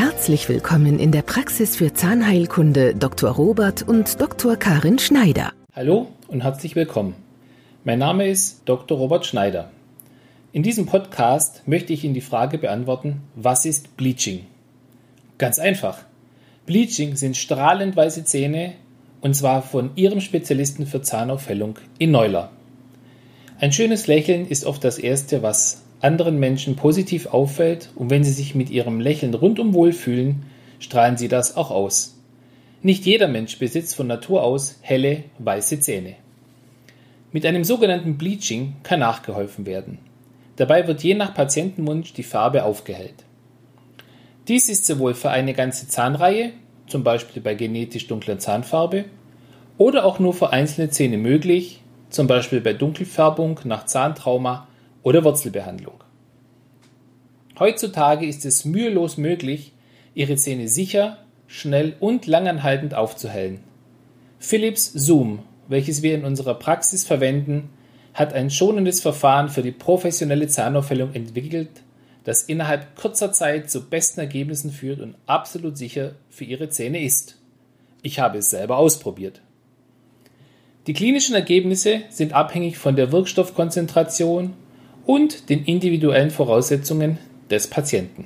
Herzlich willkommen in der Praxis für Zahnheilkunde Dr. Robert und Dr. Karin Schneider. Hallo und herzlich willkommen. Mein Name ist Dr. Robert Schneider. In diesem Podcast möchte ich Ihnen die Frage beantworten, was ist Bleaching? Ganz einfach. Bleaching sind strahlend weiße Zähne und zwar von Ihrem Spezialisten für Zahnaufhellung in Neuler. Ein schönes Lächeln ist oft das Erste, was anderen Menschen positiv auffällt und wenn sie sich mit ihrem Lächeln rundum wohlfühlen, strahlen sie das auch aus. Nicht jeder Mensch besitzt von Natur aus helle, weiße Zähne. Mit einem sogenannten Bleaching kann nachgeholfen werden. Dabei wird je nach Patientenwunsch die Farbe aufgehellt. Dies ist sowohl für eine ganze Zahnreihe, zum Beispiel bei genetisch dunkler Zahnfarbe, oder auch nur für einzelne Zähne möglich, zum Beispiel bei Dunkelfärbung nach Zahntrauma oder Wurzelbehandlung. Heutzutage ist es mühelos möglich, Ihre Zähne sicher, schnell und langanhaltend aufzuhellen. Philips Zoom, welches wir in unserer Praxis verwenden, hat ein schonendes Verfahren für die professionelle Zahnaufhellung entwickelt, das innerhalb kurzer Zeit zu besten Ergebnissen führt und absolut sicher für Ihre Zähne ist. Ich habe es selber ausprobiert. Die klinischen Ergebnisse sind abhängig von der Wirkstoffkonzentration und den individuellen Voraussetzungen des Patienten.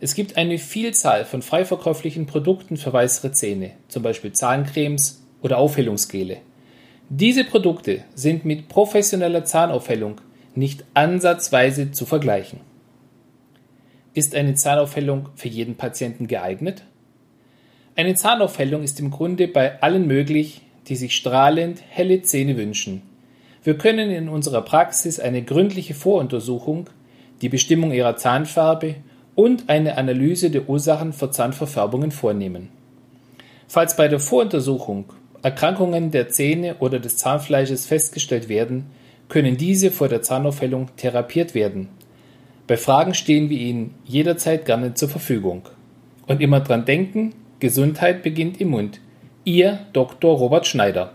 Es gibt eine Vielzahl von frei verkäuflichen Produkten für weißere Zähne, zum Beispiel Zahncremes oder Aufhellungsgele. Diese Produkte sind mit professioneller Zahnaufhellung nicht ansatzweise zu vergleichen. Ist eine Zahnaufhellung für jeden Patienten geeignet? Eine Zahnaufhellung ist im Grunde bei allen möglich, die sich strahlend helle Zähne wünschen. Wir können in unserer Praxis eine gründliche Voruntersuchung, die Bestimmung ihrer Zahnfarbe und eine Analyse der Ursachen für Zahnverfärbungen vornehmen. Falls bei der Voruntersuchung Erkrankungen der Zähne oder des Zahnfleisches festgestellt werden, können diese vor der Zahnaufhellung therapiert werden. Bei Fragen stehen wir Ihnen jederzeit gerne zur Verfügung. Und immer dran denken, Gesundheit beginnt im Mund. Ihr Dr. Robert Schneider